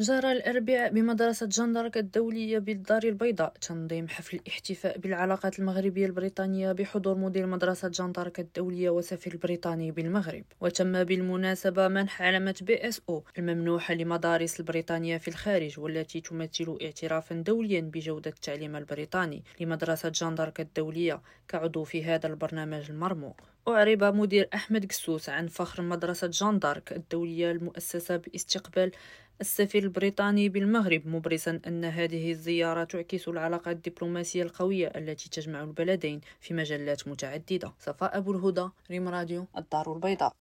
جرى الأربعاء بمدرسة جان دارك الدولية بالدار البيضاء تنظيم حفل الاحتفاء بالعلاقات المغربية البريطانية بحضور مدير مدرسة جان دارك الدولية وسفير البريطاني بالمغرب. وتم بالمناسبة منح علامة BSO الممنوحة لمدارس البريطانية في الخارج والتي تمثل اعترافا دوليا بجودة التعليم البريطاني لمدرسة جان دارك الدولية كعضو في هذا البرنامج المرموق. أعرب مدير أحمد قسوس عن فخر مدرسة جان دارك الدولية المؤسسة باستقبال السفير البريطاني بالمغرب مبرزا أن هذه الزيارة تعكس العلاقات الدبلوماسية القوية التي تجمع البلدين في مجالات متعددة. صفاء أبو الهدى ريم راديو الدار البيضاء.